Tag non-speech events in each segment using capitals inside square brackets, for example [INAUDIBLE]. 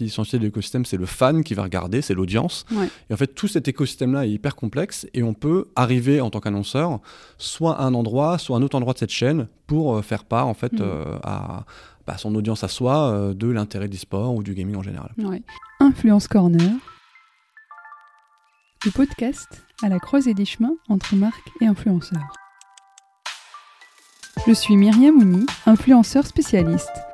essentiel de l'écosystème, c'est le fan qui va regarder, c'est l'audience. Et en fait, tout cet écosystème-là est hyper complexe et on peut arriver en tant qu'annonceur soit à un endroit, soit à un autre endroit de cette chaîne pour euh, faire part en fait mm. euh, à, bah, son audience à soi euh, de l'intérêt du sport ou du gaming en général. Influence Corner, le podcast à la croisée des chemins entre marques et influenceurs. Je suis Myriam Mouni, influenceur spécialiste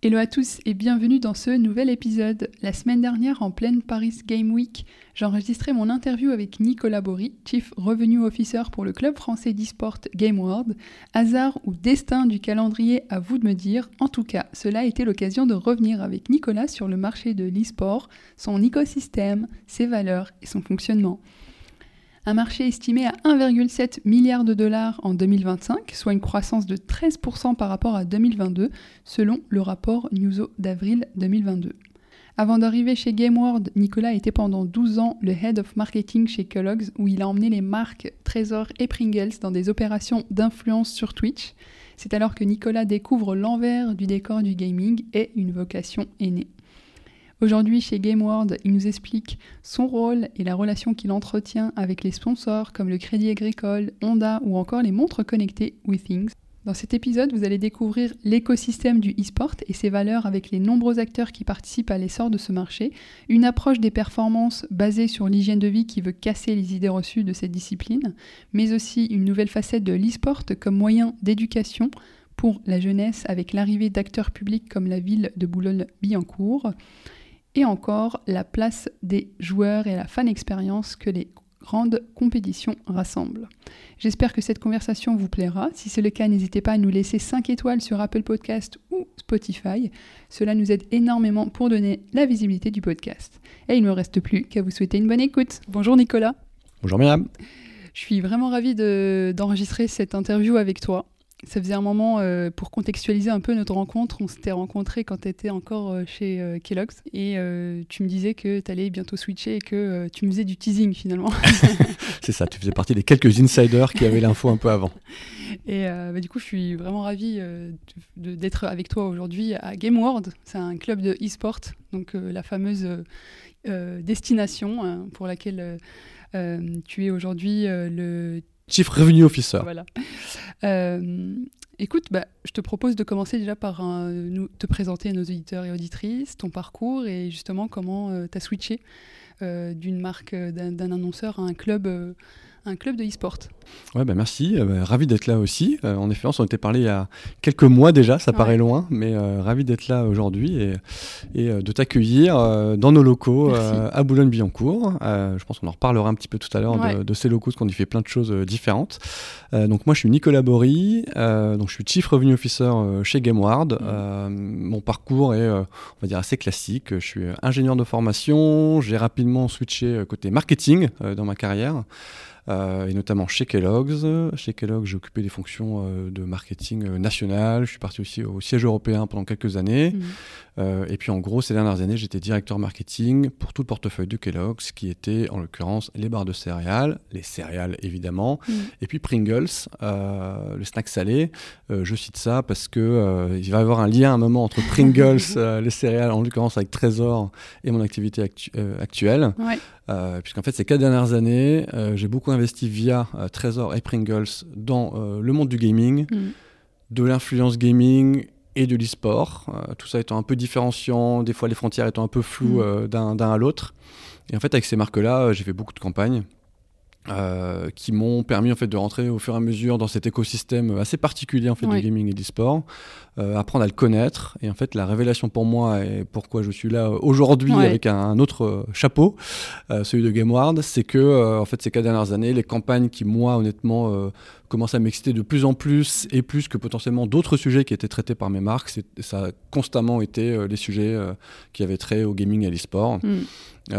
Hello à tous et bienvenue dans ce nouvel épisode. La semaine dernière, en pleine Paris Game Week, j'ai enregistré mon interview avec Nicolas Bory, Chief Revenue Officer pour le club français d'e-sport Game World. Hasard ou destin du calendrier, à vous de me dire. En tout cas, cela a été l'occasion de revenir avec Nicolas sur le marché de l'e-sport, son écosystème, ses valeurs et son fonctionnement un marché estimé à 1,7 milliard de dollars en 2025, soit une croissance de 13% par rapport à 2022, selon le rapport Newso d'avril 2022. Avant d'arriver chez GameWorld, Nicolas était pendant 12 ans le Head of Marketing chez Kellogg's, où il a emmené les marques Trésor et Pringles dans des opérations d'influence sur Twitch. C'est alors que Nicolas découvre l'envers du décor du gaming et une vocation est. Aujourd'hui, chez GameWorld, il nous explique son rôle et la relation qu'il entretient avec les sponsors comme le Crédit Agricole, Honda ou encore les montres connectées WeThings. Dans cet épisode, vous allez découvrir l'écosystème du e-sport et ses valeurs avec les nombreux acteurs qui participent à l'essor de ce marché, une approche des performances basée sur l'hygiène de vie qui veut casser les idées reçues de cette discipline, mais aussi une nouvelle facette de l'e-sport comme moyen d'éducation pour la jeunesse avec l'arrivée d'acteurs publics comme la ville de Boulogne-Billancourt et encore la place des joueurs et la fan expérience que les grandes compétitions rassemblent. J'espère que cette conversation vous plaira. Si c'est le cas, n'hésitez pas à nous laisser 5 étoiles sur Apple Podcast ou Spotify. Cela nous aide énormément pour donner la visibilité du podcast. Et il ne me reste plus qu'à vous souhaiter une bonne écoute. Bonjour Nicolas. Bonjour Myriam. Je suis vraiment ravie d'enregistrer cette interview avec toi ça faisait un moment, euh, pour contextualiser un peu notre rencontre, on s'était rencontrés quand tu étais encore euh, chez euh, Kellogg's et tu me disais que tu allais bientôt switcher et que tu me faisais du teasing finalement. [LAUGHS] C'est ça, tu faisais partie des quelques insiders qui avaient l'info un peu avant. [LAUGHS] Et bah, du coup, je suis vraiment ravie d'être avec toi aujourd'hui à Game World. C'est un club de e-sport, donc la fameuse destination hein, pour laquelle tu es aujourd'hui le Chief Revenue Officer. Voilà. Euh, écoute, bah, je te propose de commencer déjà par nous, te présenter à nos auditeurs et auditrices, ton parcours et justement comment euh, tu as switché euh, d'une marque, d'un annonceur à un club un club de e-sport. Ouais, bah merci, euh, bah, ravi d'être là aussi. Euh, en effet, on s'en était parlé il y a quelques mois déjà, ça paraît loin, mais euh, ravi d'être là aujourd'hui et, et de t'accueillir dans nos locaux à Boulogne-Billancourt. je pense qu'on en reparlera un petit peu tout à l'heure de, ces locaux, parce qu'on y fait plein de choses différentes. donc moi, je suis Nicolas Bory, donc je suis Chief Revenue Officer chez GameWard. Mmh. mon parcours est, on va dire, assez classique. Je suis ingénieur de formation, j'ai rapidement switché côté marketing dans ma carrière. Euh, et notamment chez Kellogg's. Chez Kellogg's, j'ai occupé des fonctions euh, de marketing euh, national. Je suis parti aussi au siège européen pendant quelques années. Mhm. et puis en gros, ces dernières années, j'étais directeur marketing pour tout le portefeuille de Kellogg's, qui était en l'occurrence les barres de céréales, les céréales évidemment, mhm. et puis Pringles, le snack salé. je cite ça parce que il va y avoir un lien à un moment entre Pringles, [LAUGHS] les céréales, en l'occurrence avec Trésor, et mon activité actuelle. Ouais. Euh, puisqu'en fait, ces quatre dernières années, euh, j'ai beaucoup investi via euh, Trésor et Pringles dans le monde du gaming, mm. de l'influence gaming et de l'e-sport, tout ça étant un peu différenciant, des fois les frontières étant un peu floues mm. d'un à l'autre. Et en fait, avec ces marques-là, j'ai fait beaucoup de campagnes. Euh, qui m'ont permis en fait de rentrer au fur et à mesure dans cet écosystème assez particulier en fait du gaming et du sport, euh, apprendre à le connaître. Et en fait la révélation pour moi et pourquoi je suis là aujourd'hui avec un, autre euh, chapeau, celui de GameWard, c'est que en fait ces quatre dernières années les campagnes qui moi honnêtement commencent à m'exciter de plus en plus et plus que potentiellement d'autres sujets qui étaient traités par mes marques, ça a constamment été les sujets qui avaient trait au gaming et à l'e-sport. Mm.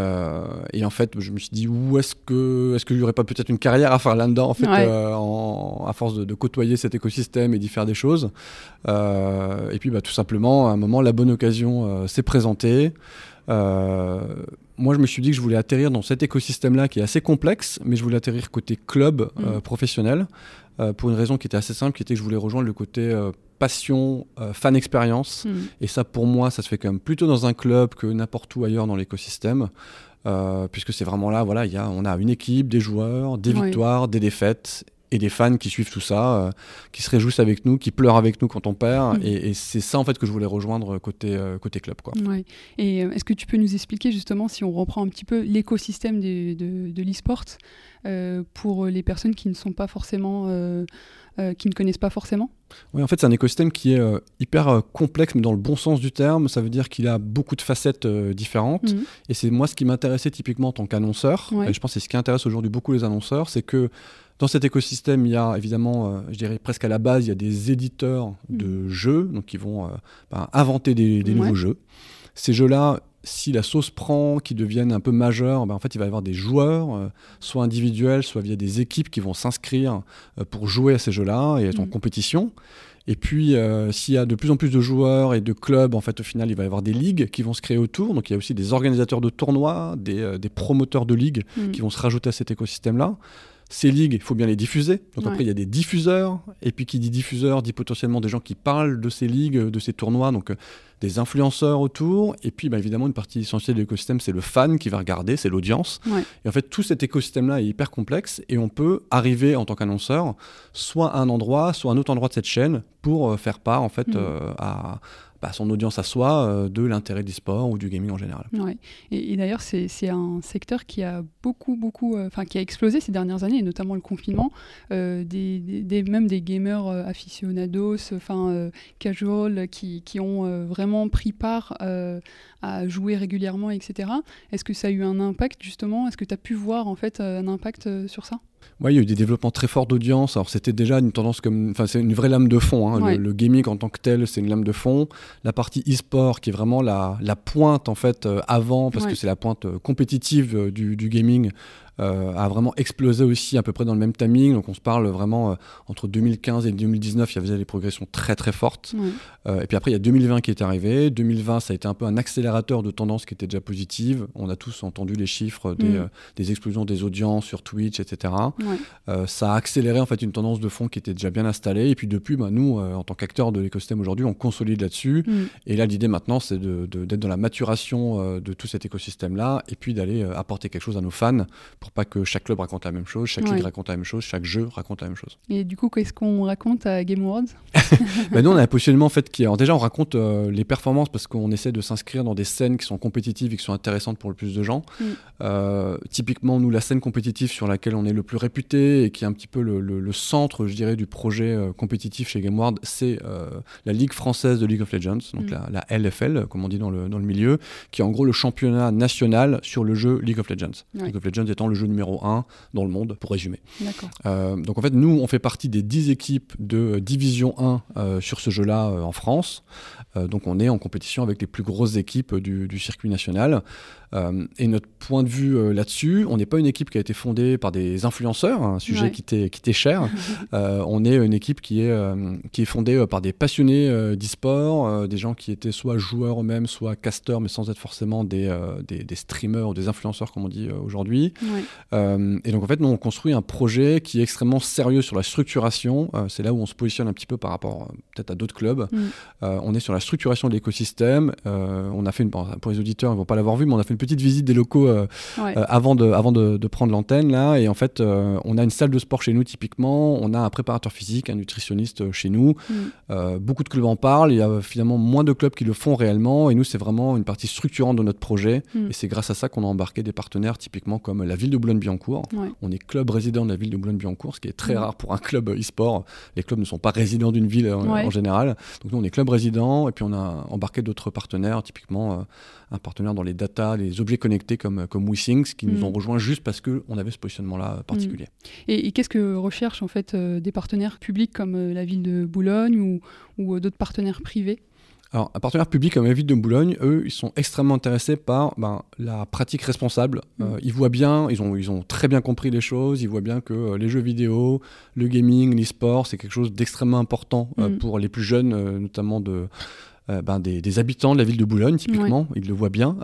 et en fait, je me suis dit où est-ce que est-ce qu'il n'y aurait pas pas peut-être une carrière à faire là-dedans, en fait, à force de, côtoyer cet écosystème et d'y faire des choses. et puis, bah, tout simplement, à un moment, la bonne occasion s'est présentée. Moi, je me suis dit que je voulais atterrir dans cet écosystème-là qui est assez complexe, mais je voulais atterrir côté club mm. professionnel pour une raison qui était assez simple, qui était que je voulais rejoindre le côté passion, euh, fan expérience. Hmm. Et ça, pour moi, ça se fait quand même plutôt dans un club que n'importe où ailleurs dans l'écosystème. Euh, puisque c'est vraiment là, voilà, y a, on a une équipe, des joueurs, des victoires, des défaites et des fans qui suivent tout ça, euh, qui se réjouissent avec nous, qui pleurent avec nous quand on perd. Hmm. Et, c'est ça en fait que je voulais rejoindre côté, côté club. Quoi. Et est-ce que tu peux nous expliquer justement, si on reprend un petit peu l'écosystème de, de l'e-sport, pour les personnes qui ne sont pas forcément euh, qui ne connaissent pas forcément? Oui, en fait, c'est un écosystème qui est euh, hyper euh, complexe, mais dans le bon sens du terme. Ça veut dire qu'il a beaucoup de facettes différentes. Mhm. Et c'est moi ce qui m'intéressait typiquement en tant qu'annonceur. Et je pense que c'est ce qui intéresse aujourd'hui beaucoup les annonceurs, c'est que dans cet écosystème, il y a évidemment, je dirais presque à la base, il y a des éditeurs de mhm. jeux, donc qui vont ben, inventer des, nouveaux jeux. Ces jeux-là, si la sauce prend, qui deviennent un peu majeure, ben en fait, il va y avoir des joueurs, euh, soit individuels, soit via des équipes qui vont s'inscrire euh, pour jouer à ces jeux-là et être en mm. compétition. Et puis, euh, s'il y a de plus en plus de joueurs et de clubs, en fait, au final, il va y avoir des ligues qui vont se créer autour. Donc, il y a aussi des organisateurs de tournois, des, des promoteurs de ligues mm. qui vont se rajouter à cet écosystème-là. Ces ligues, il faut bien les diffuser. Donc après, il y a des diffuseurs. Et puis qui dit diffuseur dit potentiellement des gens qui parlent de ces ligues, de ces tournois. Donc des influenceurs autour, et puis bah, évidemment une partie essentielle de l'écosystème, c'est le fan qui va regarder, c'est l'audience. Et en fait, tout cet écosystème-là est hyper complexe, et on peut arriver en tant qu'annonceur, soit à un endroit, soit à un autre endroit de cette chaîne, pour euh, faire part en fait mm. euh, à, bah, son audience à soi euh, de l'intérêt du sport ou du gaming en général. Et, d'ailleurs, c'est un secteur qui a beaucoup, beaucoup, euh, enfin qui a explosé ces dernières années, et notamment le confinement. Euh, des, des, même des gamers aficionados, enfin casual, qui, qui, ont vraiment pris part à jouer régulièrement, etc. Est-ce que ça a eu un impact justement? Est-ce que tu as pu voir en fait un impact sur ça? Oui, il y a eu des développements très forts d'audience. Alors c'était déjà une tendance comme, enfin c'est une vraie lame de fond. Hein. Le, gaming en tant que tel, c'est une lame de fond. La partie e-sport qui est vraiment la, la pointe en fait euh, avant, parce que c'est la pointe euh, compétitive euh, du, du, gaming. Euh, a vraiment explosé aussi à peu près dans le même timing. Donc on se parle vraiment euh, entre 2015 et 2019, il y avait des progressions très très fortes. Euh, et puis après, il y a 2020 qui est arrivé. 2020, ça a été un peu un accélérateur de tendance qui était déjà positive. On a tous entendu les chiffres des, mm. des explosions des audiences sur Twitch, etc. ça a accéléré en fait une tendance de fond qui était déjà bien installée. Et puis depuis, bah, nous, en tant qu'acteurs de l'écosystème aujourd'hui, on consolide là-dessus. Mm. Et là, l'idée maintenant, c'est d'être de, dans la maturation de tout cet écosystème-là et puis d'aller apporter quelque chose à nos fans pour pas que chaque club raconte la même chose, chaque ligue raconte la même chose, chaque jeu raconte la même chose. Et du coup, qu'est-ce qu'on raconte à Game Awards [LAUGHS] ben Nous, on a un positionnement en fait qui est. déjà, on raconte euh, les performances parce qu'on essaie de s'inscrire dans des scènes qui sont compétitives et qui sont intéressantes pour le plus de gens. Mm. Euh, typiquement, nous, la scène compétitive sur laquelle on est le plus réputé et qui est un petit peu le, centre, je dirais, du projet euh, compétitif chez Game Awards, c'est la Ligue française de League of Legends, donc mm. la, la, LFL, comme on dit dans le, dans le milieu, qui est en gros le championnat national sur le jeu League of Legends. League of Legends étant le jeu numéro 1 dans le monde, pour résumer. Euh, donc en fait, nous, on fait partie des 10 équipes de Division 1 euh, sur ce jeu-là euh, en France. donc on est en compétition avec les plus grosses équipes du, du circuit national. Et notre point de vue là-dessus, on n'est pas une équipe qui a été fondée par des influenceurs, un sujet qui t'est cher. [LAUGHS] On est une équipe qui est, qui est fondée par des passionnés d'e-sport, des gens qui étaient soit joueurs eux-mêmes, soit casteurs, mais sans être forcément des, des, streamers ou des influenceurs, comme on dit aujourd'hui. Et donc en fait, nous, on construit un projet qui est extrêmement sérieux sur la structuration. C'est là où on se positionne un petit peu par rapport peut-être à d'autres clubs. Mm. on est sur la structuration de l'écosystème. on a fait une, pour les auditeurs, ils vont pas l'avoir vu, mais on a fait une petite visite des locaux euh, euh, avant, de, avant de, prendre l'antenne là. Et en fait, euh, on a une salle de sport chez nous typiquement. On a un préparateur physique, un nutritionniste chez nous. Mm. beaucoup de clubs en parlent. Il y a finalement moins de clubs qui le font réellement. Et nous, c'est vraiment une partie structurante de notre projet. Mm. Et c'est grâce à ça qu'on a embarqué des partenaires typiquement comme la ville de Boulogne-Billancourt. On est club résident de la ville de Boulogne-Billancourt, ce qui est très rare pour un club e-sport. Les clubs ne sont pas résidents d'une ville en général. Donc nous, on est club résident. Et puis on a embarqué d'autres partenaires, typiquement un partenaire dans les data, les objets connectés comme, comme WeThings, qui nous mm. ont rejoints juste parce qu'on avait ce positionnement-là particulier. Mm. Et, qu'est-ce que recherchent en fait euh, des partenaires publics comme euh, la ville de Boulogne ou, ou euh, d'autres partenaires privés? Alors, un partenaire public comme la ville de Boulogne, eux, ils sont extrêmement intéressés par ben, la pratique responsable. Mm. Euh, ils voient bien, ils ont, ils ont très bien compris les choses, ils voient bien que euh, les jeux vidéo, le gaming, l'e-sport, c'est quelque chose d'extrêmement important euh, mm. pour les plus jeunes, notamment de, ben, des, habitants de la ville de Boulogne, typiquement. Ils le voient bien.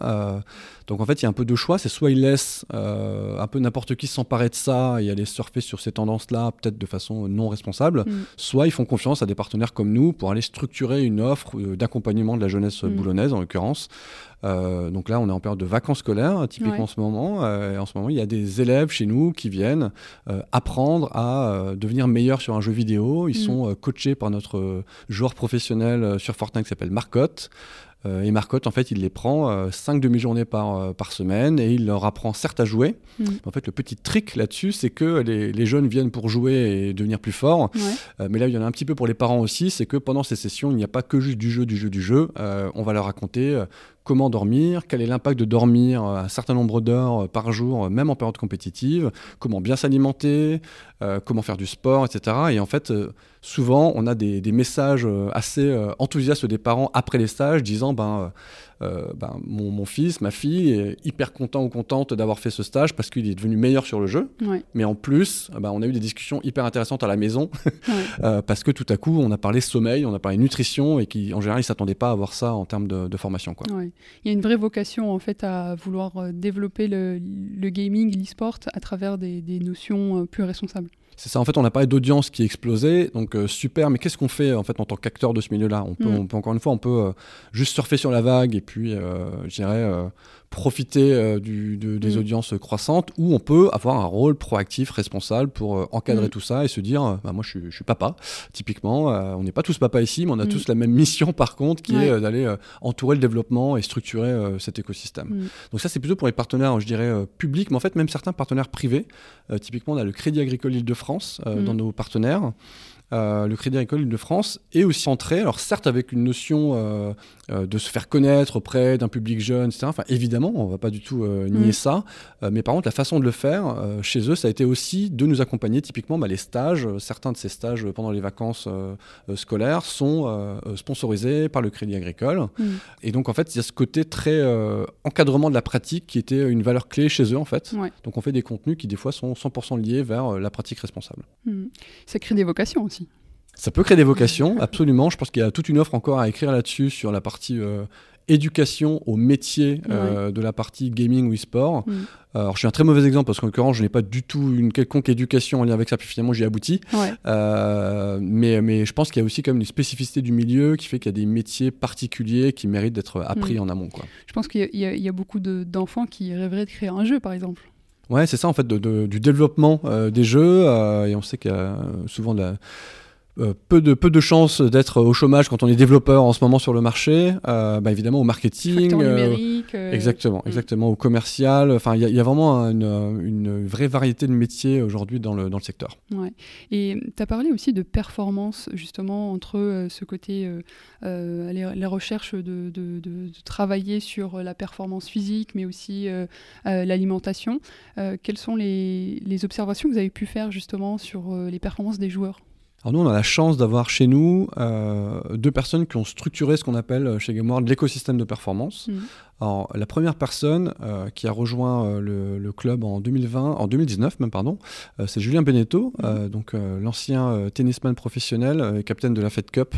Donc en fait, il y a un peu de choix. C'est soit ils laissent euh, un peu n'importe qui s'emparer de ça et aller surfer sur ces tendances-là, peut-être de façon non responsable, mm. soit ils font confiance à des partenaires comme nous pour aller structurer une offre euh, d'accompagnement de la jeunesse mm. boulonnaise, en l'occurrence. Euh, donc là, on est en période de vacances scolaires, typiquement en ce moment. en ce moment, il y a des élèves chez nous qui viennent apprendre à devenir meilleurs sur un jeu vidéo. Ils mm. sont coachés par notre joueur professionnel sur Fortnite qui s'appelle Marcotte. Euh, et Marcotte, en fait, il les prend 5 euh, demi-journées par, euh, par semaine et il leur apprend certes à jouer. Mm. En fait, le petit trick là-dessus, c'est que les, les, jeunes viennent pour jouer et devenir plus forts. mais là, il y en a un petit peu pour les parents aussi, c'est que pendant ces sessions, il n'y a pas que juste du jeu, du jeu, du jeu. on va leur raconter comment dormir, quel est l'impact de dormir un certain nombre d'heures par jour, même en période compétitive, comment bien s'alimenter, comment faire du sport, etc. Et en fait, souvent, on a des, messages euh, assez euh, enthousiastes des parents après les stages disant ben, euh, ben mon, fils, ma fille est hyper content ou contente d'avoir fait ce stage parce qu'il est devenu meilleur sur le jeu. Mais en plus, ben, on a eu des discussions hyper intéressantes à la maison [LAUGHS] parce que tout à coup, on a parlé sommeil, on a parlé nutrition et qui, en général, ils ne s'attendaient pas à avoir ça en termes de, formation. Quoi. Il y a une vraie vocation en fait à vouloir développer le, gaming, l'e-sport à travers des notions plus responsables. C'est ça, en fait, on a parlé d'audience qui explosait, donc euh, super, mais qu'est-ce qu'on fait en fait en tant qu'acteur de ce milieu-là? On, peut, mm. on peut encore une fois, on peut euh, juste surfer sur la vague et puis, euh, je dirais, profiter euh, des mm. audiences croissantes, ou on peut avoir un rôle proactif, responsable pour euh, encadrer mm. tout ça et se dire, euh, bah, moi je suis, papa, typiquement, on n'est pas tous papa ici, mais on a mm. tous la même mission par contre, qui est d'aller entourer le développement et structurer cet écosystème. Donc ça c'est plutôt pour les partenaires, je dirais, publics, mais en fait même certains partenaires privés. typiquement on a le Crédit Agricole Île-de-France dans nos partenaires. Euh, le Crédit Agricole de France est aussi centré, alors certes avec une notion euh, euh, de se faire connaître auprès d'un public jeune, etc. Enfin, évidemment, on ne va pas du tout nier mm. ça, mais par contre, la façon de le faire chez eux, ça a été aussi de nous accompagner. Typiquement, bah, les stages, certains de ces stages pendant les vacances scolaires sont sponsorisés par le Crédit Agricole. Mm. Et donc, en fait, il y a ce côté très encadrement de la pratique qui était une valeur clé chez eux, en fait. Donc, on fait des contenus qui, des fois, sont 100% liés vers la pratique responsable. Mm. Ça crée des vocations aussi. Ça peut créer des vocations, absolument. Je pense qu'il y a toute une offre encore à écrire là-dessus sur la partie euh, éducation au métier euh, de la partie gaming ou e-sport. Mm. Alors, je suis un très mauvais exemple parce qu'en l'occurrence, je n'ai pas du tout une quelconque éducation en lien avec ça, puis finalement, j'y aboutis. Euh, mais, mais je pense qu'il y a aussi comme une spécificité du milieu qui fait qu'il y a des métiers particuliers qui méritent d'être appris mm. en amont. Quoi. Je pense qu'il y, y, a beaucoup d'enfants qui rêveraient de créer un jeu, par exemple. Ouais, c'est ça en fait, du développement des jeux. et on sait qu'il y a souvent de la euh, peu de peu de chances d'être au chômage quand on est développeur en ce moment sur le marché. Euh, bah, évidemment au marketing, euh, exactement, mm. exactement au commercial. Enfin, il y, a vraiment une, une, vraie variété de métiers aujourd'hui dans le dans le secteur. Ouais. Et tu as parlé aussi de performance justement entre ce côté les, recherches de, de, de, travailler sur la performance physique, mais aussi l'alimentation. quelles sont les, les observations que vous avez pu faire justement sur les performances des joueurs? Alors nous, on a la chance d'avoir chez nous euh, deux personnes qui ont structuré ce qu'on appelle euh, chez GameWorld l'écosystème de performance. Mmh. Alors la première personne euh, qui a rejoint le, club en 2020, en 2019 même pardon, c'est Julien Beneteau, mmh. donc l'ancien tennisman professionnel et capitaine de la Fed Cup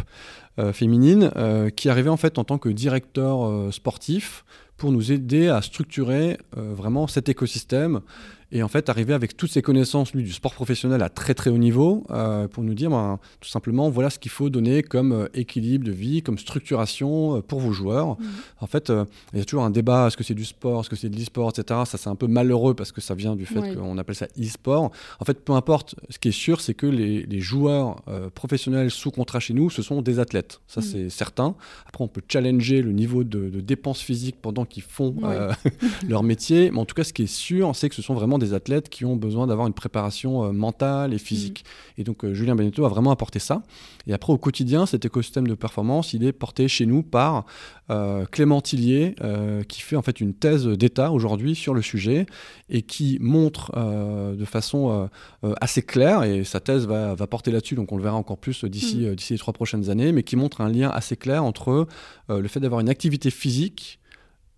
féminine, qui est arrivé en fait en tant que directeur sportif pour nous aider à structurer vraiment cet écosystème et en fait, arriver avec toutes ses connaissances, lui, du sport professionnel à très très haut niveau, euh, pour nous dire ben, tout simplement, voilà ce qu'il faut donner comme euh, équilibre de vie, comme structuration euh, pour vos joueurs. Mmh. En fait, il y a toujours un débat, est-ce que c'est du sport, est-ce que c'est de l'e-sport, etc. Ça, c'est un peu malheureux parce que ça vient du fait qu'on appelle ça e-sport. En fait, peu importe, ce qui est sûr, c'est que les, les joueurs professionnels sous contrat chez nous, ce sont des athlètes. Ça, mmh. c'est certain. Après, on peut challenger le niveau de, de dépenses physiques pendant qu'ils font [LAUGHS] leur métier. Mais en tout cas, ce qui est sûr, c'est que ce sont vraiment vraiment des athlètes qui ont besoin d'avoir une préparation mentale et physique. Mm. Et donc Julien Benetto a vraiment apporté ça. Et après, au quotidien, cet écosystème de performance, il est porté chez nous par Clément Tillier, qui fait en fait une thèse d'État aujourd'hui sur le sujet et qui montre de façon assez claire, et sa thèse va, porter là-dessus, donc on le verra encore plus d'ici mm. d'ici les trois prochaines années, mais qui montre un lien assez clair entre le fait d'avoir une activité physique,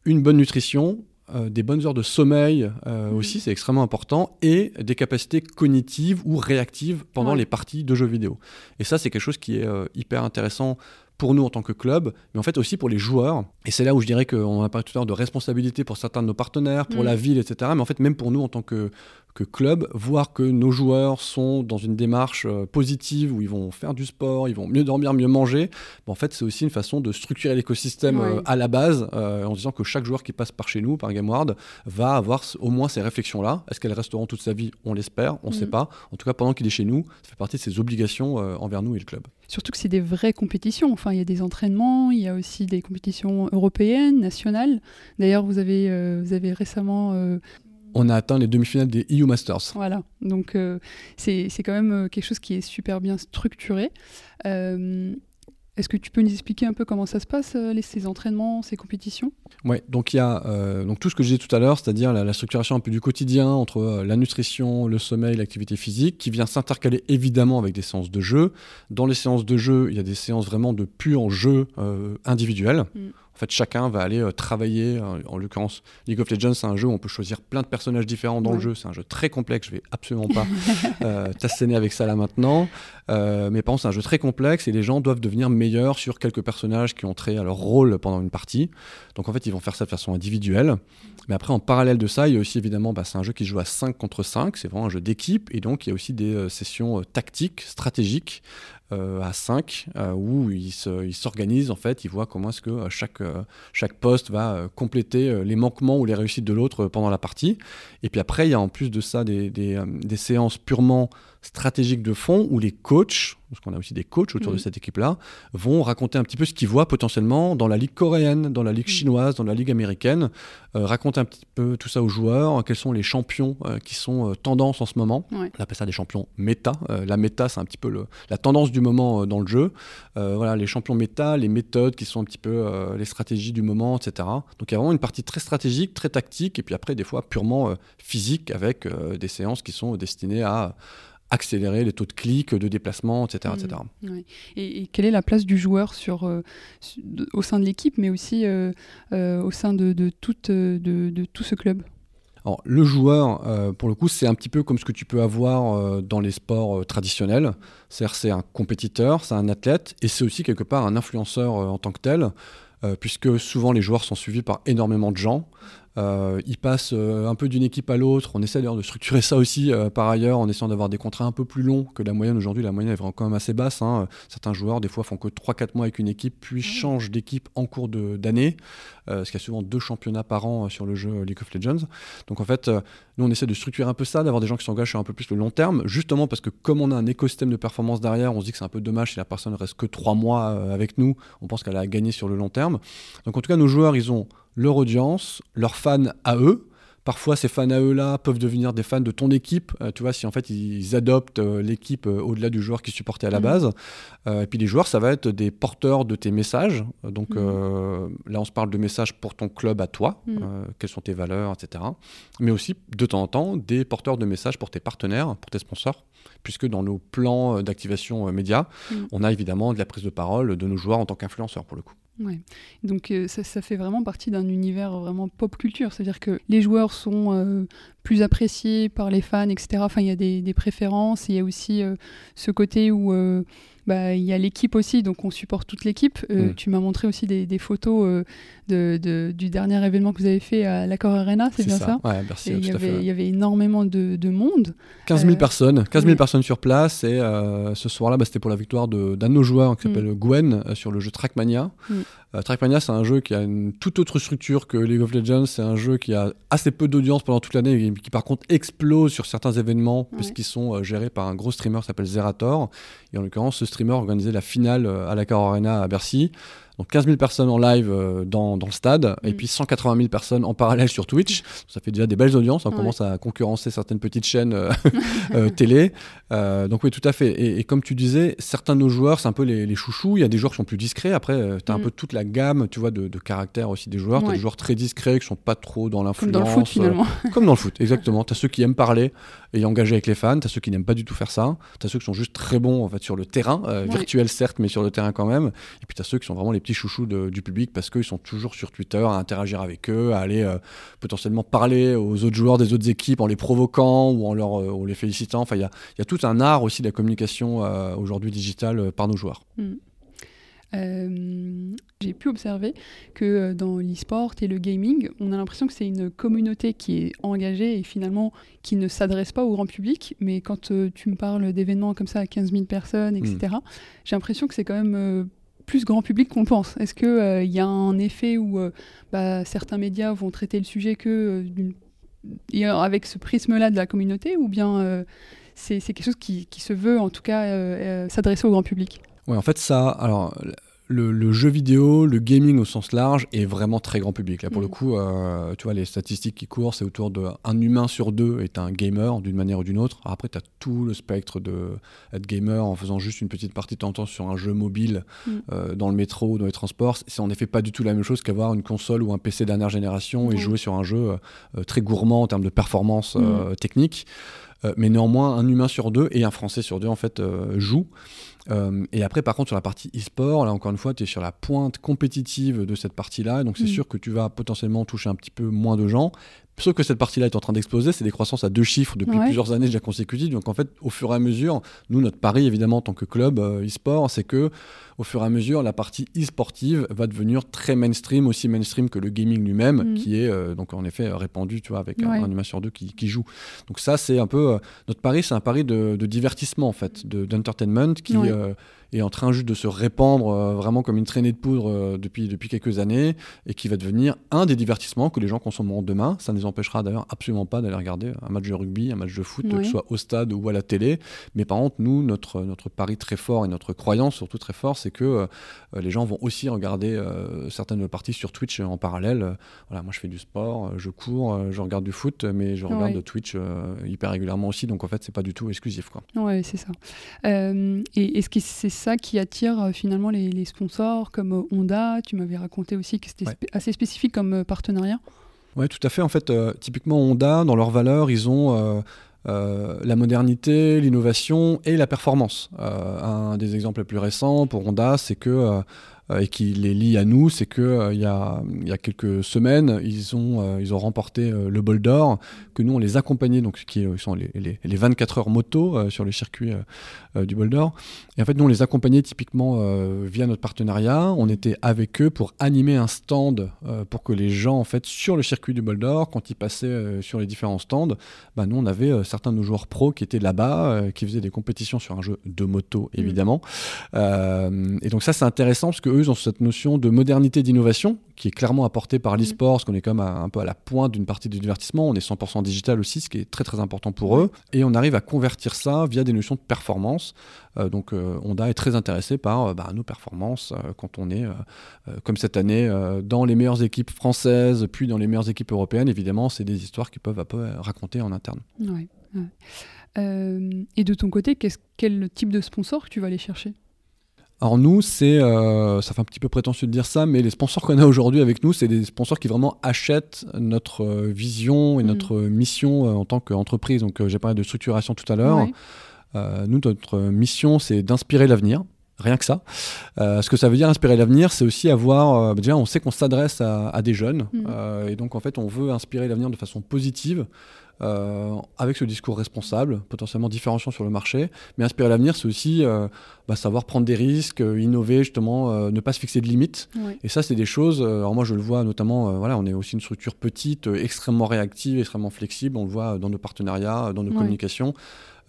une bonne nutrition, euh, des bonnes heures de sommeil euh, mm. aussi, c'est extrêmement important, et des capacités cognitives ou réactives pendant les parties de jeux vidéo. Et ça, c'est quelque chose qui est euh, hyper intéressant pour nous en tant que club, mais en fait aussi pour les joueurs. Et c'est là où je dirais qu'on a parlé tout à l'heure de responsabilité pour certains de nos partenaires, pour mm. la ville, etc. Mais en fait, même pour nous en tant que, que club, voir que nos joueurs sont dans une démarche euh, positive où ils vont faire du sport, ils vont mieux dormir, mieux manger, en fait, c'est aussi une façon de structurer l'écosystème euh, à la base euh, en disant que chaque joueur qui passe par chez nous, par GameWard, va avoir au moins ces réflexions-là. Est-ce qu'elles resteront toute sa vie? On l'espère, on ne sait mm. pas. En tout cas, pendant qu'il est chez nous, ça fait partie de ses obligations envers nous et le club. Surtout que c'est des vraies compétitions. Enfin, il y a des entraînements, il y a aussi des compétitions européennes, nationales. D'ailleurs, vous avez, vous avez récemment on a atteint les demi-finales des EU Masters. Voilà, donc euh, c'est quand même euh, quelque chose qui est super bien structuré. Euh, est-ce que tu peux nous expliquer un peu comment ça se passe, les, ces entraînements, ces compétitions? Oui, donc il y a donc tout ce que je disais tout à l'heure, c'est-à-dire la, structuration un peu du quotidien entre la nutrition, le sommeil, l'activité physique, qui vient s'intercaler évidemment avec des séances de jeu. Dans les séances de jeu, il y a des séances vraiment de pur jeu individuel. Mm. En fait, chacun va aller euh, travailler. Euh, en l'occurrence, League of Legends, c'est un jeu où on peut choisir plein de personnages différents dans le jeu. C'est un jeu très complexe. Je vais absolument pas [LAUGHS] euh, t'asséner avec ça là maintenant. mais par contre, c'est un jeu très complexe et les gens doivent devenir meilleurs sur quelques personnages qui ont trait à leur rôle pendant une partie. Donc en fait, ils vont faire ça de façon individuelle. Mais après, en parallèle de ça, il y a aussi évidemment, bah, c'est un jeu qui joue à 5 contre 5. C'est vraiment un jeu d'équipe. Et donc, il y a aussi des sessions tactiques, stratégiques, euh, à 5 euh, où ils s'organisent en fait, ils voient comment est-ce que euh, chaque, chaque poste va compléter les manquements ou les réussites de l'autre pendant la partie. Et puis après, il y a en plus de ça des, séances purement stratégiques de fond où les coachs parce qu'on a aussi des coachs autour de mm. cette équipe-là, vont raconter un petit peu ce qu'ils voient potentiellement dans la ligue coréenne, dans la ligue mm. chinoise, dans la ligue américaine, euh, raconter un petit peu tout ça aux joueurs, quels sont les champions euh, qui sont euh, tendance en ce moment. On appelle ça des champions méta. la méta, c'est un petit peu le, la tendance du moment dans le jeu. voilà, les champions méta, les méthodes qui sont un petit peu les stratégies du moment, etc. Donc il y a vraiment une partie très stratégique, très tactique, et puis après des fois purement physique avec des séances qui sont destinées à accélérer les taux de clics, de déplacement, etc. etc. Mmh. Et, quelle est la place du joueur sur, euh, au sein de l'équipe, mais aussi euh, euh, au sein de, de, tout, de, tout ce club? Alors, le joueur, pour le coup, c'est un petit peu comme ce que tu peux avoir dans les sports traditionnels. C'est-à-dire, c'est un compétiteur, c'est un athlète, et c'est aussi quelque part un influenceur en tant que tel, puisque souvent les joueurs sont suivis par énormément de gens. Euh, ils passent euh, un peu d'une équipe à l'autre. On essaie d'ailleurs de structurer ça aussi euh, par ailleurs en essayant d'avoir des contrats un peu plus longs que la moyenne. Aujourd'hui, la moyenne est vraiment quand même assez basse. Hein. Certains joueurs, des fois, font que 3-4 mois avec une équipe, puis ah changent d'équipe en cours d'année. parce qu'il y a souvent deux championnats par an sur le jeu League of Legends. Donc en fait, nous, on essaie de structurer un peu ça, d'avoir des gens qui s'engagent sur un peu plus le long terme, justement parce que comme on a un écosystème de performance derrière, on se dit que c'est un peu dommage si la personne reste que 3 mois avec nous. On pense qu'elle a gagné sur le long terme. Donc en tout cas, nos joueurs, ils ont leur audience, leurs fans à eux. Parfois, ces fans à eux-là peuvent devenir des fans de ton équipe, euh, tu vois, si en fait ils adoptent euh, l'équipe euh, au-delà du joueur qui supportait à la mmh. base. et puis les joueurs, ça va être des porteurs de tes messages. Donc mmh. là, on se parle de messages pour ton club à toi, mmh. quelles sont tes valeurs, etc. Mais aussi, de temps en temps, des porteurs de messages pour tes partenaires, pour tes sponsors, puisque dans nos plans d'activation média, on a évidemment de la prise de parole de nos joueurs en tant qu'influenceurs, pour le coup. Ouais. Donc euh, ça, fait vraiment partie d'un univers vraiment pop culture, c'est-à-dire que les joueurs sont euh, plus appréciés par les fans, etc. Enfin, il y a des, des préférences, il y a aussi euh, ce côté où bah, il y a l'équipe aussi, donc on supporte toute l'équipe. Mm. Tu m'as montré aussi des, des photos de, du dernier événement que vous avez fait à l'Accor Arena, c'est bien ça, ça? Ouais, merci, il, y avait, il y avait énormément de, de monde. 15 000 personnes, 15 000 personnes sur place, et ce soir-là, bah, c'était pour la victoire d'un de, nos joueurs qui mm. s'appelle Gwen sur le jeu Trackmania. Mm. Euh, Trackmania, c'est un jeu qui a une toute autre structure que League of Legends. C'est un jeu qui a assez peu d'audience pendant toute l'année, et qui par contre explose sur certains événements, puisqu'ils sont euh, gérés par un gros streamer qui s'appelle Zerator. Et en l'occurrence, ce streamer organisait la finale euh, à la Car Arena à Bercy. Donc 15 000 personnes en live dans, dans, le stade, et mm. puis 180 000 personnes en parallèle sur Twitch. Ça fait déjà des belles audiences. On commence à concurrencer certaines petites chaînes [LAUGHS] [LAUGHS] télé. donc oui, tout à fait. Et, comme tu disais, certains de nos joueurs, c'est un peu les, les, chouchous. Il y a des joueurs qui sont plus discrets. Après, tu as un mm. peu toute la gamme, tu vois, de, de caractères aussi des joueurs. Tu as des joueurs très discrets qui sont pas trop dans l'influence. Comme dans le foot, finalement. [LAUGHS] comme dans le foot, exactement. Tu as ceux qui aiment parler et engager avec les fans. Tu as ceux qui n'aiment pas du tout faire ça. Tu as ceux qui sont juste très bons en fait, sur le terrain, euh, virtuel certes, mais sur le terrain quand même. Et puis tu as ceux qui sont vraiment les petits chouchous du public parce qu'ils sont toujours sur Twitter à interagir avec eux, à aller euh, potentiellement parler aux autres joueurs des autres équipes en les provoquant ou en, leur, euh, les félicitant. Enfin, il y a, y a, tout un art aussi de la communication aujourd'hui digitale par nos joueurs. Mm. Euh, j'ai pu observer que euh, dans l'e-sport et le gaming, on a l'impression que c'est une communauté qui est engagée et finalement qui ne s'adresse pas au grand public. Mais quand euh, tu me parles d'événements comme ça à 15 000 personnes, etc., hmm. j'ai l'impression que c'est quand même plus grand public qu'on pense. Est-ce qu'il il y a un effet où bah, certains médias vont traiter le sujet que avec ce prisme-là de la communauté ou bien c'est quelque chose qui, se veut en tout cas s'adresser au grand public? Ouais, en fait, ça, le, jeu vidéo, le gaming au sens large est vraiment très grand public. Là, pour le mm. coup, euh, tu vois, les statistiques qui courent, c'est autour de un humain sur deux est un gamer d'une manière ou d'une autre. après, tu as tout le spectre de être gamer en faisant juste une petite partie de ton temps sur un jeu mobile mm. euh, dans le métro ou dans les transports. C'est en effet pas du tout la même chose qu'avoir une console ou un PC dernière génération et jouer sur un jeu euh, très gourmand en termes de performance mm. technique. Mais néanmoins, un humain sur deux et un Français sur deux, en fait, joue. Euh, et après, par contre, sur la partie e-sport, là encore une fois, tu es sur la pointe compétitive de cette partie-là. Donc, c'est mm. sûr que tu vas potentiellement toucher un petit peu moins de gens. Sauf que cette partie-là est en train d'exploser, c'est des croissances à deux chiffres depuis plusieurs années déjà consécutives. Donc en fait, au fur et à mesure, nous, notre pari évidemment en tant que club euh, e-sport, c'est que au fur et à mesure, la partie e-sportive va devenir très mainstream, aussi mainstream que le gaming lui-même, mm. qui est euh, donc en effet répandu, tu vois, avec un, humain sur deux qui, joue. Donc ça, c'est un peu euh, notre pari, c'est un pari de, divertissement en fait, d'entertainment qui est en train juste de se répandre euh, vraiment comme une traînée de poudre euh, depuis, depuis quelques années et qui va devenir un des divertissements que les gens consommeront demain. Ça ne les empêchera d'ailleurs absolument pas d'aller regarder un match de rugby, un match de foot, que ce soit au stade ou à la télé. Mais par contre, nous, notre, notre pari très fort et notre croyance surtout très fort, c'est que euh, les gens vont aussi regarder certaines parties sur Twitch en parallèle. voilà, moi je fais du sport, je cours, je regarde du foot, mais je regarde de Twitch hyper régulièrement aussi. Donc en fait, c'est pas du tout exclusif. Quoi. Ouais, c'est ça. et est-ce que c'est ça qui attire euh, finalement les, sponsors comme euh, Honda. Tu m'avais raconté aussi que c'était assez spécifique comme euh, partenariat. Oui, tout à fait. En fait, typiquement Honda, dans leurs valeurs, ils ont la modernité, l'innovation et la performance. un des exemples les plus récents pour Honda, c'est que et qui les lie à nous, c'est que il y, a, y, a, quelques semaines, ils ont, ils ont remporté le bol d'or, que nous on les accompagnait, donc qui sont les, les, les 24 heures moto sur les circuits euh, du bol d'or. Et en fait, nous, on les accompagnait typiquement euh, via notre partenariat. On était avec eux pour animer un stand euh, pour que les gens, en fait, sur le circuit du bol d'or, quand ils passaient sur les différents stands, bah, nous, on avait certains de nos joueurs pros qui étaient là-bas, qui faisaient des compétitions sur un jeu de moto, mm. évidemment. et donc ça, c'est intéressant parce qu'eux, ils ont cette notion de modernité, d'innovation qui est clairement apportée par mm. l'e-sport, parce qu'on est comme un peu à la pointe d'une partie du divertissement. On est 100% digital aussi, ce qui est très très important pour eux. Et on arrive à convertir ça via des notions de performance euh, donc euh, Honda est très intéressé par euh, bah, nos performances quand on est, comme cette année, dans les meilleures équipes françaises, puis dans les meilleures équipes européennes. Évidemment, c'est des histoires qu'ils peuvent un peu raconter en interne. et de ton côté, quel type de sponsor tu vas aller chercher? Alors nous, c'est, ça fait un petit peu prétentieux de dire ça, mais les sponsors qu'on a aujourd'hui avec nous, c'est des sponsors qui vraiment achètent notre vision et mm. notre mission en tant qu'entreprise. Donc j'ai parlé de structuration tout à l'heure. Euh, nous, notre mission, c'est d'inspirer l'avenir. Rien que ça. Euh, ce que ça veut dire inspirer l'avenir, c'est aussi avoir. Euh, déjà, on sait qu'on s'adresse à, des jeunes. Mm. et donc, en fait, on veut inspirer l'avenir de façon positive. avec ce discours responsable, potentiellement différenciant sur le marché. Mais inspirer l'avenir, c'est aussi bah, savoir prendre des risques, innover, justement, ne pas se fixer de limites. Et ça, c'est des choses. alors moi, je le vois notamment. voilà, on est aussi une structure petite, extrêmement réactive, extrêmement flexible. On le voit dans nos partenariats, dans nos communications.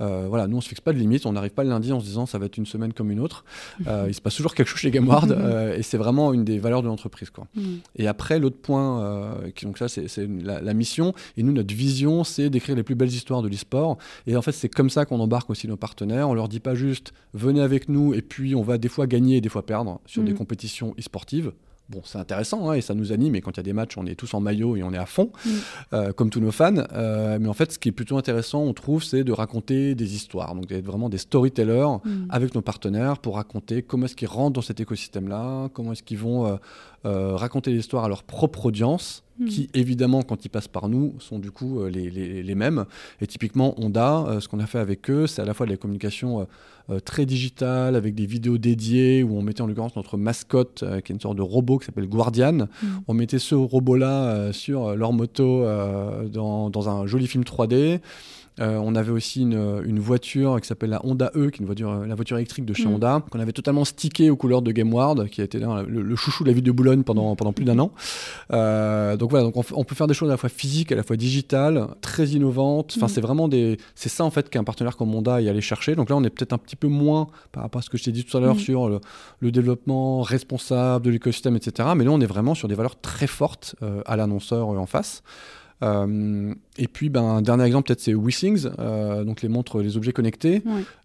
Voilà, nous on se fixe pas de limite, on n'arrive pas le lundi en se disant ça va être une semaine comme une autre. [LAUGHS] il se passe toujours quelque chose chez GameWard [LAUGHS] et c'est vraiment une des valeurs de l'entreprise. Quoi. Mm. Et après, l'autre point, qui, donc ça c'est la, la, mission, et nous notre vision c'est d'écrire les plus belles histoires de l'e-sport. Et en fait, c'est comme ça qu'on embarque aussi nos partenaires. On leur dit pas juste venez avec nous et puis on va des fois gagner et des fois perdre sur des mm. compétitions e-sportives bon, c'est intéressant hein, et ça nous anime. Et quand il y a des matchs, on est tous en maillot et on est à fond, mm. euh, comme tous nos fans. Euh, mais en fait, ce qui est plutôt intéressant, on trouve, c'est de raconter des histoires. Donc d'être vraiment des storytellers mm. avec nos partenaires pour raconter comment est-ce qu'ils rentrent dans cet écosystème-là, comment est-ce qu'ils vont euh, raconter l'histoire à leur propre audience mm. qui évidemment quand ils passent par nous sont du coup les, les, les mêmes et typiquement Honda ce qu'on a fait avec eux c'est à la fois de la communication euh, très digital, avec des vidéos dédiées, où on mettait en l'occurrence notre mascotte, euh, qui est une sorte de robot qui s'appelle Guardian. Mm. On mettait ce robot-là euh, sur leur moto dans, dans, un joli film 3D. Euh, on avait aussi une, voiture qui s'appelle la Honda E, qui est une voiture, la voiture électrique de chez mm. Honda, qu'on avait totalement stické aux couleurs de GameWard, qui a été le, chouchou de la ville de Boulogne pendant, pendant plus d'un an. Euh, donc voilà, donc on, peut faire des choses à la fois physiques, à la fois digitales, très innovantes. Enfin, mm. c'est vraiment des, c'est ça en fait qu'un partenaire comme Honda y allait chercher. Donc là, on est peut-être un petit peu moins par rapport à ce que je t'ai dit tout à l'heure mm. sur le, développement responsable de l'écosystème, etc. Mais là, on est vraiment sur des valeurs très fortes euh, à l'annonceur en face. Euh, et puis, ben, un dernier exemple, peut-être, c'est WeSings, euh, donc les montres, les objets connectés.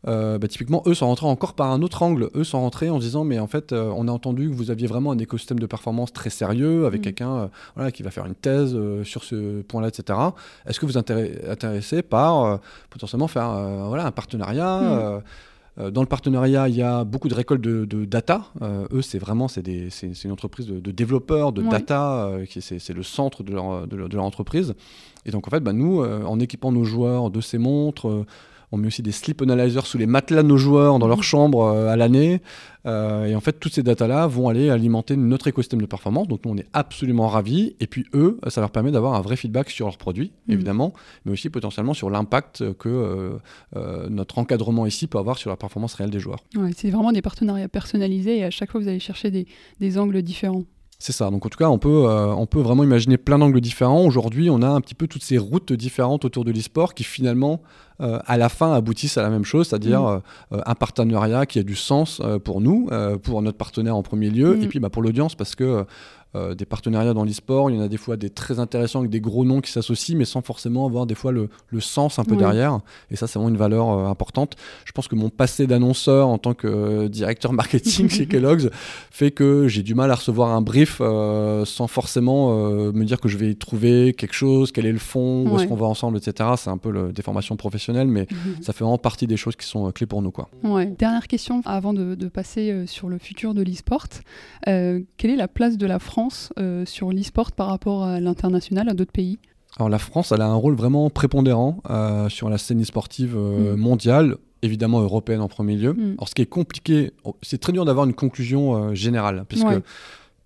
Euh, bah, typiquement, eux sont rentrés encore par un autre angle. Eux sont rentrés en disant, mais en fait, on a entendu que vous aviez vraiment un écosystème de performance très sérieux, avec mm. quelqu'un voilà, qui va faire une thèse sur ce point-là, etc. Est-ce que vous êtes intéressé par potentiellement faire voilà, un partenariat mm. Euh, dans le partenariat, il y a beaucoup de récoltes de, data. Euh, eux, c'est vraiment c'est une entreprise de, développeurs de data, euh, qui c'est le centre de leur, de leur, entreprise. Et donc, en fait, bah, nous, en équipant nos joueurs de ces montres, on met aussi des sleep analyzers sous les matelas de nos joueurs dans leur mmh. chambre euh, à l'année. Euh, et en fait, toutes ces datas-là vont aller alimenter notre écosystème de performance. Donc, nous, on est absolument ravis. Et puis, eux, ça leur permet d'avoir un vrai feedback sur leurs produits, mmh. évidemment, mais aussi potentiellement sur l'impact que euh, notre encadrement ici peut avoir sur la performance réelle des joueurs. c'est vraiment des partenariats personnalisés et à chaque fois, vous allez chercher des, des angles différents. C'est ça. Donc en tout cas, on peut, on peut vraiment imaginer plein d'angles différents. Aujourd'hui, on a un petit peu toutes ces routes différentes autour de l'e-sport qui finalement euh, à la fin aboutissent à la même chose, c'est-à-dire mm. euh, un partenariat qui a du sens euh, pour nous, pour notre partenaire en premier lieu, mm. et puis bah, pour l'audience, parce que des partenariats dans l'e-sport, il y en a des fois des très intéressants avec des gros noms qui s'associent, mais sans forcément avoir des fois le, sens un peu derrière. Et ça, c'est vraiment une valeur importante. Je pense que mon passé d'annonceur en tant que directeur [LAUGHS] marketing chez [LAUGHS] Kellogg's fait que j'ai du mal à recevoir un brief sans forcément me dire que je vais y trouver quelque chose, quel est le fond, où est-ce qu'on va ensemble, etc. C'est un peu le, des formations professionnelles mais mhm. ça fait vraiment partie des choses qui sont euh, clés pour nous. Quoi. Ouais. Dernière question avant de, passer euh, sur le futur de l'e-sport. Euh, quelle est la place de la France sur l'e-sport par rapport à l'international, à d'autres pays alors la France, elle a un rôle vraiment prépondérant sur la scène e-sportive mhm. mondiale, évidemment européenne en premier lieu. Mhm. Alors ce qui est compliqué, c'est très dur d'avoir une conclusion générale, puisque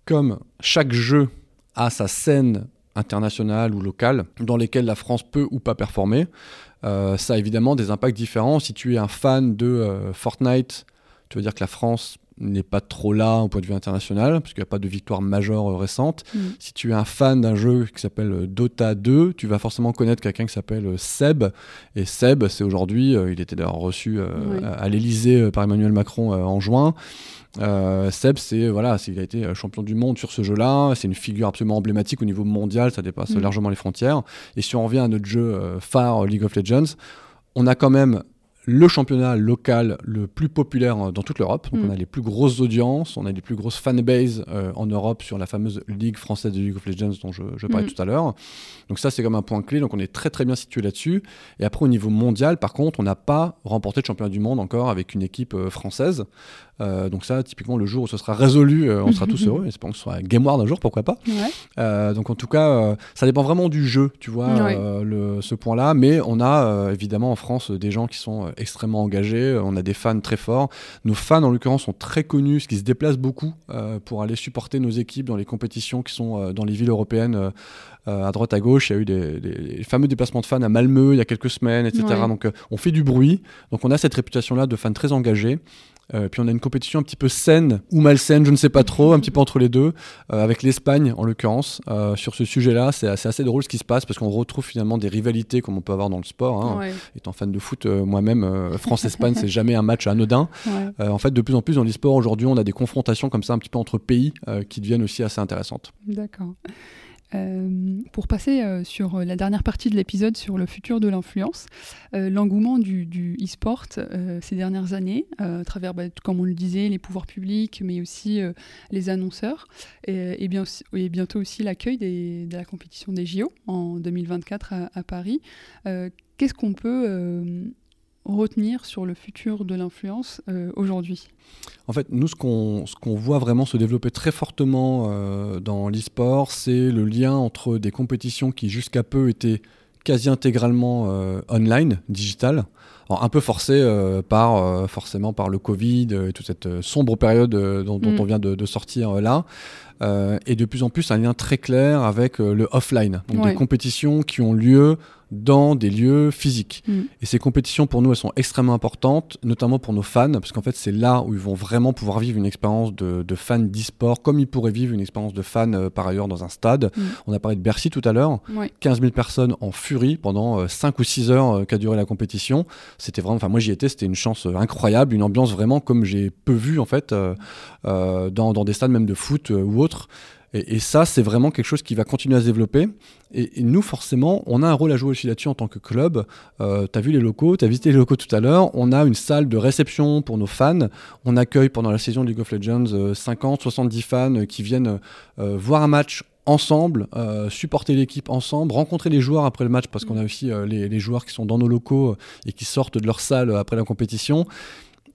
comme chaque jeu a sa scène internationale ou locale dans lesquelles la France peut ou pas performer. Euh, ça a évidemment des impacts différents. Si tu es un fan de euh, Fortnite, tu veux dire que la France n'est pas trop là au point de vue international, parce qu'il n'y a pas de victoire majeure euh, récente. Mm. Si tu es un fan d'un jeu qui s'appelle Dota 2, tu vas forcément connaître quelqu'un qui s'appelle Seb. Et Seb, c'est aujourd'hui, il était d'ailleurs reçu à l'Elysée par Emmanuel Macron en juin. Euh, Seb, c'est voilà, il a été champion du monde sur ce jeu-là. C'est une figure absolument emblématique au niveau mondial. Ça dépasse mm. largement les frontières. Et si on revient à notre jeu euh, phare League of Legends, on a quand même le championnat local le plus populaire dans toute l'Europe. Donc, on mm. a les plus grosses audiences, on a les plus grosses fanbases euh, en Europe sur la fameuse Ligue française de League of Legends dont je, parlais mm. tout à l'heure. Donc, ça, c'est comme un point clé. Donc, on est très, très bien situé là-dessus. Et après, au niveau mondial, par contre, on n'a pas remporté le championnat du monde encore avec une équipe française. Euh, donc ça, typiquement, le jour où ce sera résolu, euh, on sera tous [LAUGHS] heureux. Espérons que ce soit Game Ward un jour, pourquoi pas. Euh, donc en tout cas, ça dépend vraiment du jeu, tu vois, le, ce point-là. Mais on a évidemment en France des gens qui sont extrêmement engagés. On a des fans très forts. Nos fans, en l'occurrence, sont très connus, ce qui se déplacent beaucoup pour aller supporter nos équipes dans les compétitions qui sont dans les villes européennes. à droite à gauche, il y a eu des, fameux déplacements de fans à Malmö il y a quelques semaines, etc. Donc on fait du bruit. Donc on a cette réputation-là de fans très engagés. Euh, puis on a une compétition un petit peu saine ou malsaine, je ne sais pas trop, un petit peu entre les deux, euh, avec l'Espagne en l'occurrence. Euh, sur ce sujet-là, c'est assez, assez, drôle ce qui se passe parce qu'on retrouve finalement des rivalités comme on peut avoir dans le sport. Hein. Étant fan de foot moi-même, France-Espagne, c'est [LAUGHS] jamais un match anodin. en fait, de plus en plus dans l'e-sport aujourd'hui, on a des confrontations comme ça un petit peu entre pays qui deviennent aussi assez intéressantes. D'accord. Euh, pour passer euh, sur la dernière partie de l'épisode sur le futur de l'influence, euh, l'engouement du, e-sport ces dernières années, à travers, bah, comme on le disait, les pouvoirs publics, mais aussi les annonceurs, et, bien, et bientôt aussi l'accueil de la compétition des JO en 2024 à, à Paris. Qu'est-ce qu'on peut retenir sur le futur de l'influence euh, aujourd'hui En fait, nous, ce qu'on voit vraiment se développer très fortement euh, dans l'e-sport, c'est le lien entre des compétitions qui jusqu'à peu étaient quasi intégralement euh, online, digital, un peu forcé par forcément par le Covid et toute cette sombre période dont, mm. on vient de, sortir là. et de plus en plus un lien très clair avec le offline, donc des compétitions qui ont lieu dans des lieux physiques. Mm. Et ces compétitions, pour nous, elles sont extrêmement importantes, notamment pour nos fans, parce qu'en fait, c'est là où ils vont vraiment pouvoir vivre une expérience de, de fan d'e-sport, comme ils pourraient vivre une expérience de fan euh, par ailleurs dans un stade. Mm. On a parlé de Bercy tout à l'heure. 15 000 personnes en furie pendant 5 euh, ou 6 heures euh, qu'a duré la compétition. C'était vraiment, enfin, moi j'y étais, c'était une chance incroyable, une ambiance vraiment comme j'ai peu vu, en fait, dans, dans, des stades même de foot ou autres. Et, ça, c'est vraiment quelque chose qui va continuer à se développer. Et, nous, forcément, on a un rôle à jouer aussi là-dessus en tant que club. Euh, tu as vu les locaux, tu as visité les locaux tout à l'heure. On a une salle de réception pour nos fans. On accueille pendant la saison League of Legends 50, euh, 70 fans qui viennent euh, voir un match ensemble, supporter l'équipe ensemble, rencontrer les joueurs après le match parce qu'on a aussi les, les, joueurs qui sont dans nos locaux et qui sortent de leur salle après la compétition.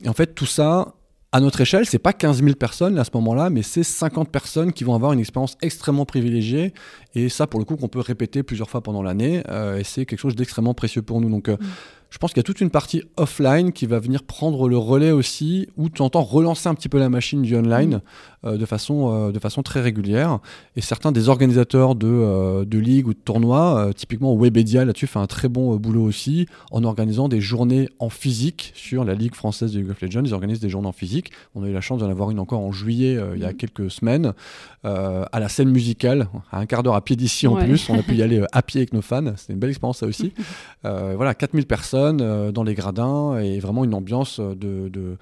Et en fait, tout ça, à notre échelle, c'est pas 15 000 personnes à ce moment-là, mais c'est 50 personnes qui vont avoir une expérience extrêmement privilégiée. Et ça, pour le coup, qu'on peut répéter plusieurs fois pendant l'année. Euh, et c'est quelque chose d'extrêmement précieux pour nous. Donc, euh, mm je pense qu'il y a toute une partie offline qui va venir prendre le relais aussi, où tu entends relancer un petit peu la machine du online mm. euh, de, façon, euh, de façon très régulière. Et certains des organisateurs de, euh, de ligues ou de tournois, typiquement Webedia là-dessus, fait un très bon boulot aussi, en organisant des journées en physique sur la Ligue française de League of Legends. Ils organisent des journées en physique. On a eu la chance d'en avoir une encore en juillet, il y a mm. quelques semaines, à la scène musicale, à un quart d'heure à pied d'ici en plus. On a pu y [LAUGHS] aller à pied avec nos fans. C'était une belle expérience ça aussi. [LAUGHS] voilà, 4000 personnes euh, dans les gradins et vraiment une ambiance de, de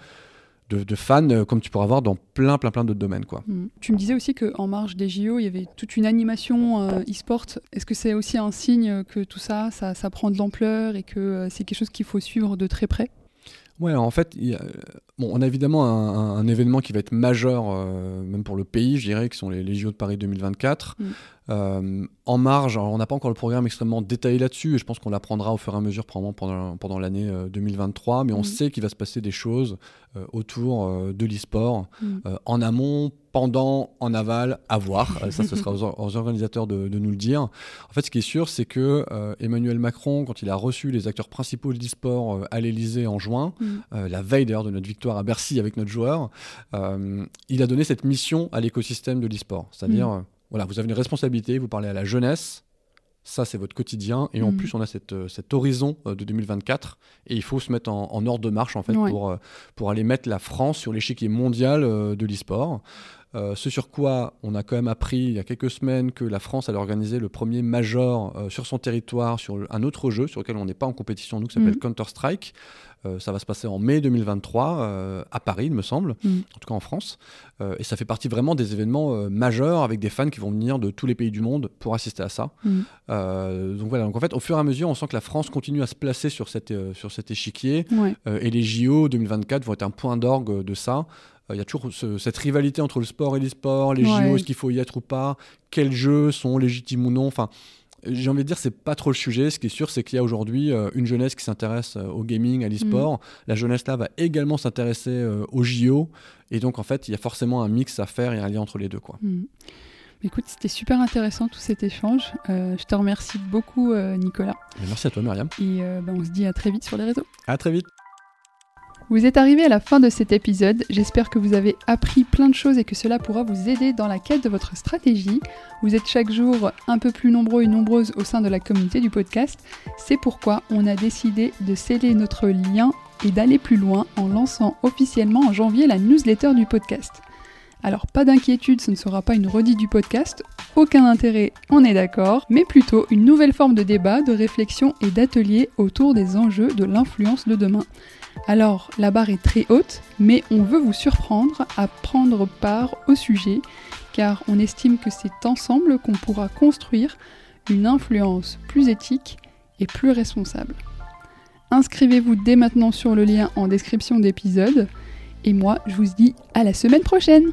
de, fans euh, comme tu pourras voir dans plein plein plein d'autres domaines quoi. Mm. Tu me disais aussi qu'en marge des JO il y avait toute une animation euh, e-sport. Est-ce que c'est aussi un signe que tout ça, ça, ça prend de l'ampleur et que c'est quelque chose qu'il faut suivre de très près? Ouais, en fait, bon, on a évidemment un, événement qui va être majeur, même pour le pays, je dirais, qui sont les, les JO de Paris 2024. Euh, en marge, on n'a pas encore le programme extrêmement détaillé là-dessus, et je pense qu'on l'apprendra au fur et à mesure pendant, pendant l'année 2023, euh, mais on mhm. sait qu'il va se passer des choses euh, autour de l'e-sport, mhm. en amont, pendant, en aval, à voir. ça, ce sera aux, organisateurs de, nous le dire. En fait, ce qui est sûr, c'est que Emmanuel Macron, quand il a reçu les acteurs principaux de l'e-sport à l'Elysée en juin, la veille d'ailleurs de notre victoire à Bercy avec notre joueur, il a donné cette mission à l'écosystème de l'e-sport, c'est-à-dire voilà, vous avez une responsabilité, vous parlez à la jeunesse, ça c'est votre quotidien, et en mm. plus on a cette, euh, cet horizon euh, de 2024, et il faut se mettre en, ordre de marche en fait pour, euh, pour aller mettre la France sur l'échiquier mondial de l'e-sport. Ce sur quoi on a quand même appris il y a quelques semaines que la France allait organiser le premier major sur son territoire sur un autre jeu sur lequel on n'est pas en compétition, nous, qui s'appelle mm. Counter-Strike. Euh, ça va se passer en mai 2023 euh, à Paris, il me semble, mm. en tout cas en France. Euh, et ça fait partie vraiment des événements majeurs avec des fans qui vont venir de tous les pays du monde pour assister à ça. Mm. donc voilà, donc en fait, au fur et à mesure, on sent que la France continue à se placer sur, cette, sur cet échiquier. et les JO 2024 vont être un point d'orgue de ça. Il y a toujours cette rivalité entre le sport et l'e-sport, les JO, est-ce qu'il faut y être ou pas, quels jeux sont légitimes ou non. Enfin, j'ai envie de dire, c'est pas trop le sujet. Ce qui est sûr, c'est qu'il y a aujourd'hui euh, une jeunesse qui s'intéresse euh, au gaming, à l'e-sport. Mm. La jeunesse là va également s'intéresser euh, au JO. Et donc, en fait, il y a forcément un mix à faire et un lien entre les deux. Quoi. Mm. Écoute, c'était super intéressant tout cet échange. je te remercie beaucoup, Nicolas. merci à toi, Myriam. Et ben, on se dit à très vite sur les réseaux. À très vite. Vous êtes arrivé à la fin de cet épisode, j'espère que vous avez appris plein de choses et que cela pourra vous aider dans la quête de votre stratégie. Vous êtes chaque jour un peu plus nombreux et nombreuses au sein de la communauté du podcast, c'est pourquoi on a décidé de sceller notre lien et d'aller plus loin en lançant officiellement en janvier la newsletter du podcast. Alors pas d'inquiétude, ce ne sera pas une redite du podcast, aucun intérêt, on est d'accord, mais plutôt une nouvelle forme de débat, de réflexion et d'atelier autour des enjeux de l'influence de demain. Alors la barre est très haute, mais on veut vous surprendre à prendre part au sujet, car on estime que c'est ensemble qu'on pourra construire une influence plus éthique et plus responsable. Inscrivez-vous dès maintenant sur le lien en description d'épisode. Et moi, je vous dis à la semaine prochaine